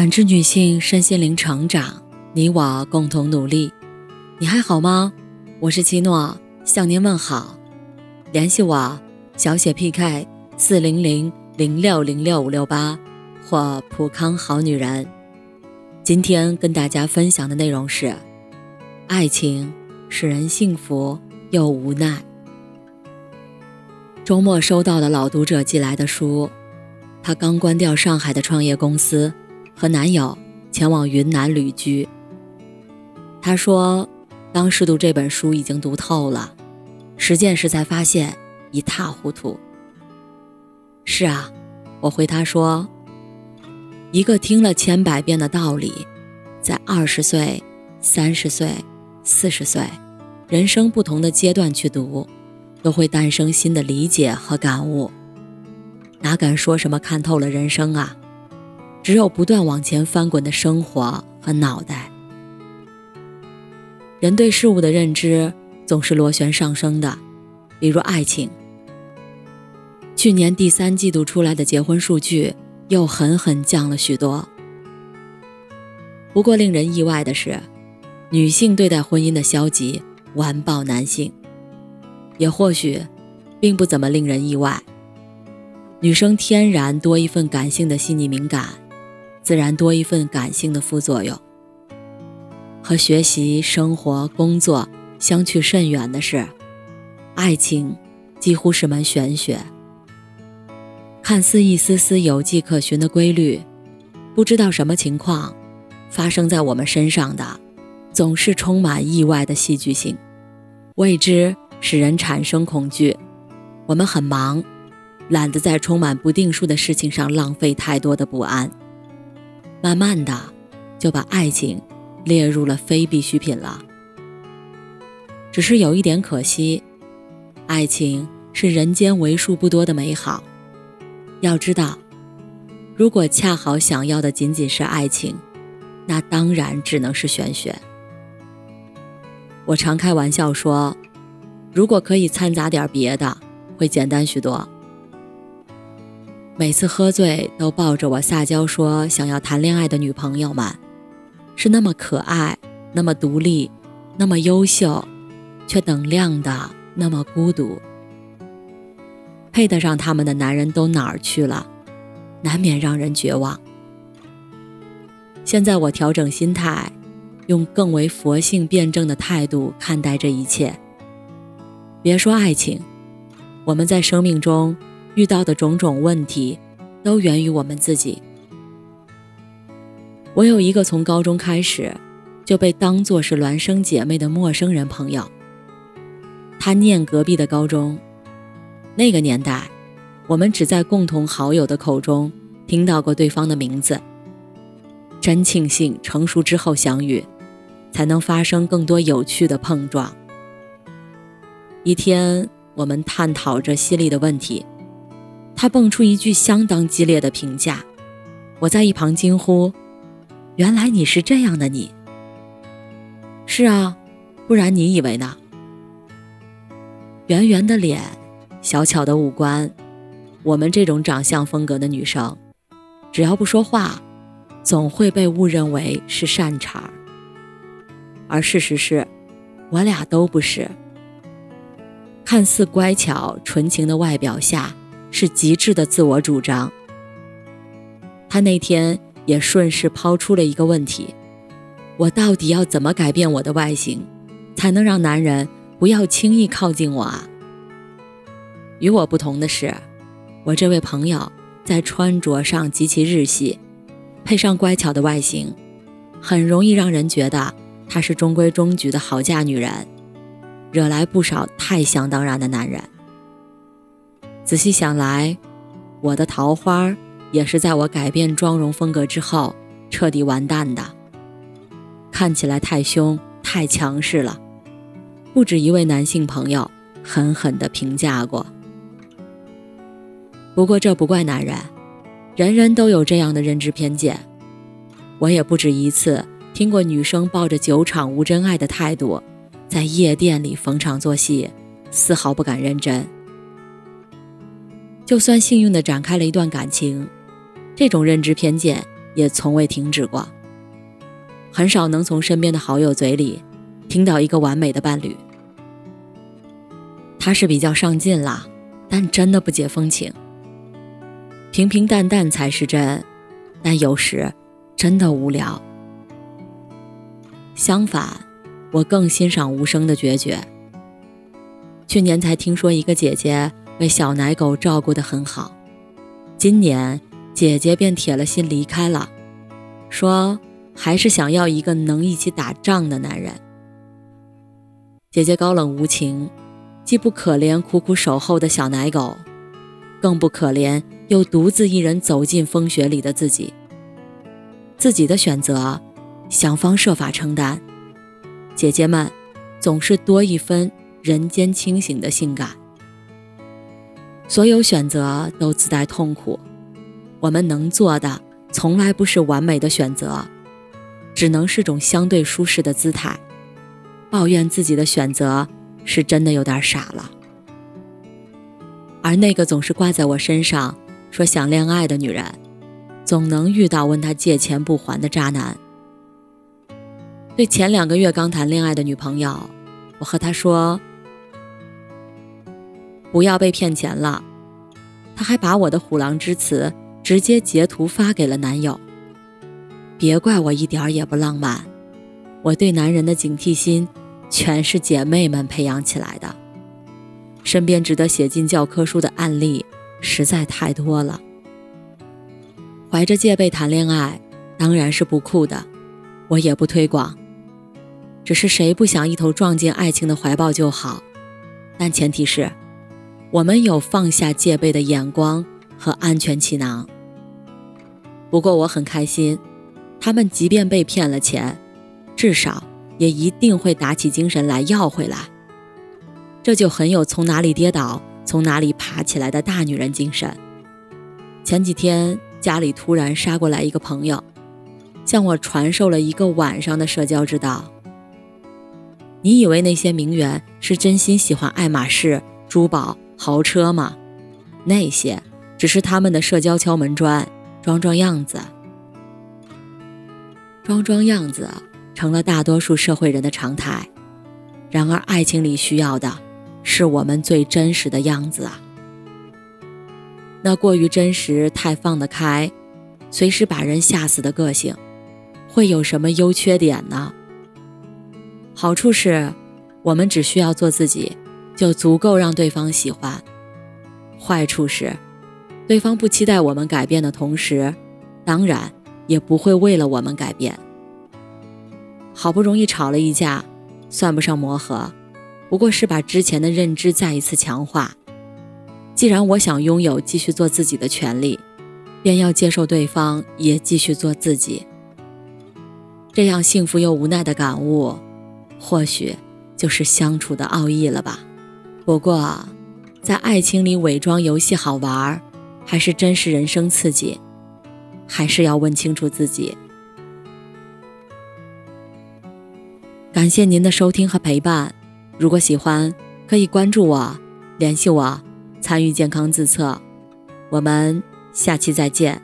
感知女性身心灵成长，你我共同努力。你还好吗？我是七诺，向您问好。联系我，小写 PK 四零零零六零六五六八或普康好女人。今天跟大家分享的内容是：爱情使人幸福又无奈。周末收到的老读者寄来的书，他刚关掉上海的创业公司，和男友前往云南旅居。她说，当时读这本书已经读透了，实践时才发现一塌糊涂。是啊，我回她说，一个听了千百遍的道理，在二十岁、三十岁、四十岁，人生不同的阶段去读。都会诞生新的理解和感悟，哪敢说什么看透了人生啊？只有不断往前翻滚的生活和脑袋。人对事物的认知总是螺旋上升的，比如爱情。去年第三季度出来的结婚数据又狠狠降了许多。不过令人意外的是，女性对待婚姻的消极完爆男性。也或许，并不怎么令人意外。女生天然多一份感性的细腻敏感，自然多一份感性的副作用。和学习、生活、工作相去甚远的是，爱情几乎是门玄学。看似一丝丝有迹可循的规律，不知道什么情况发生在我们身上的，总是充满意外的戏剧性，未知。使人产生恐惧。我们很忙，懒得在充满不定数的事情上浪费太多的不安。慢慢的，就把爱情列入了非必需品了。只是有一点可惜，爱情是人间为数不多的美好。要知道，如果恰好想要的仅仅是爱情，那当然只能是玄学。我常开玩笑说。如果可以掺杂点别的，会简单许多。每次喝醉都抱着我撒娇说想要谈恋爱的女朋友们，是那么可爱，那么独立，那么优秀，却等量的那么孤独。配得上他们的男人都哪儿去了？难免让人绝望。现在我调整心态，用更为佛性辩证的态度看待这一切。别说爱情，我们在生命中遇到的种种问题，都源于我们自己。我有一个从高中开始就被当作是孪生姐妹的陌生人朋友，他念隔壁的高中。那个年代，我们只在共同好友的口中听到过对方的名字。真庆幸成熟之后相遇，才能发生更多有趣的碰撞。一天，我们探讨着犀利的问题，他蹦出一句相当激烈的评价，我在一旁惊呼：“原来你是这样的你。”是啊，不然你以为呢？圆圆的脸，小巧的五官，我们这种长相风格的女生，只要不说话，总会被误认为是善茬而事实是，我俩都不是。看似乖巧纯情的外表下，是极致的自我主张。他那天也顺势抛出了一个问题：我到底要怎么改变我的外形，才能让男人不要轻易靠近我啊？与我不同的是，我这位朋友在穿着上极其日系，配上乖巧的外形，很容易让人觉得她是中规中矩的好嫁女人。惹来不少太想当然的男人。仔细想来，我的桃花也是在我改变妆容风格之后彻底完蛋的。看起来太凶、太强势了，不止一位男性朋友狠狠地评价过。不过这不怪男人，人人都有这样的认知偏见。我也不止一次听过女生抱着“酒场无真爱”的态度。在夜店里逢场作戏，丝毫不敢认真。就算幸运地展开了一段感情，这种认知偏见也从未停止过。很少能从身边的好友嘴里听到一个完美的伴侣。他是比较上进啦，但真的不解风情。平平淡淡才是真，但有时真的无聊。相反，我更欣赏无声的决绝。去年才听说一个姐姐被小奶狗照顾得很好，今年姐姐便铁了心离开了，说还是想要一个能一起打仗的男人。姐姐高冷无情，既不可怜苦苦守候的小奶狗，更不可怜又独自一人走进风雪里的自己。自己的选择。想方设法承担，姐姐们总是多一分人间清醒的性感。所有选择都自带痛苦，我们能做的从来不是完美的选择，只能是种相对舒适的姿态。抱怨自己的选择是真的有点傻了。而那个总是挂在我身上说想恋爱的女人，总能遇到问她借钱不还的渣男。对前两个月刚谈恋爱的女朋友，我和她说：“不要被骗钱了。”她还把我的虎狼之词直接截图发给了男友。别怪我一点也不浪漫，我对男人的警惕心全是姐妹们培养起来的。身边值得写进教科书的案例实在太多了。怀着戒备谈恋爱当然是不酷的，我也不推广。只是谁不想一头撞进爱情的怀抱就好，但前提是，我们有放下戒备的眼光和安全气囊。不过我很开心，他们即便被骗了钱，至少也一定会打起精神来要回来。这就很有从哪里跌倒从哪里爬起来的大女人精神。前几天家里突然杀过来一个朋友，向我传授了一个晚上的社交之道。你以为那些名媛是真心喜欢爱马仕、珠宝、豪车吗？那些只是他们的社交敲门砖，装装样子。装装样子成了大多数社会人的常态。然而，爱情里需要的是我们最真实的样子啊！那过于真实、太放得开、随时把人吓死的个性，会有什么优缺点呢？好处是，我们只需要做自己，就足够让对方喜欢；坏处是，对方不期待我们改变的同时，当然也不会为了我们改变。好不容易吵了一架，算不上磨合，不过是把之前的认知再一次强化。既然我想拥有继续做自己的权利，便要接受对方也继续做自己。这样幸福又无奈的感悟。或许就是相处的奥义了吧。不过，在爱情里伪装游戏好玩，还是真实人生刺激，还是要问清楚自己。感谢您的收听和陪伴。如果喜欢，可以关注我，联系我，参与健康自测。我们下期再见。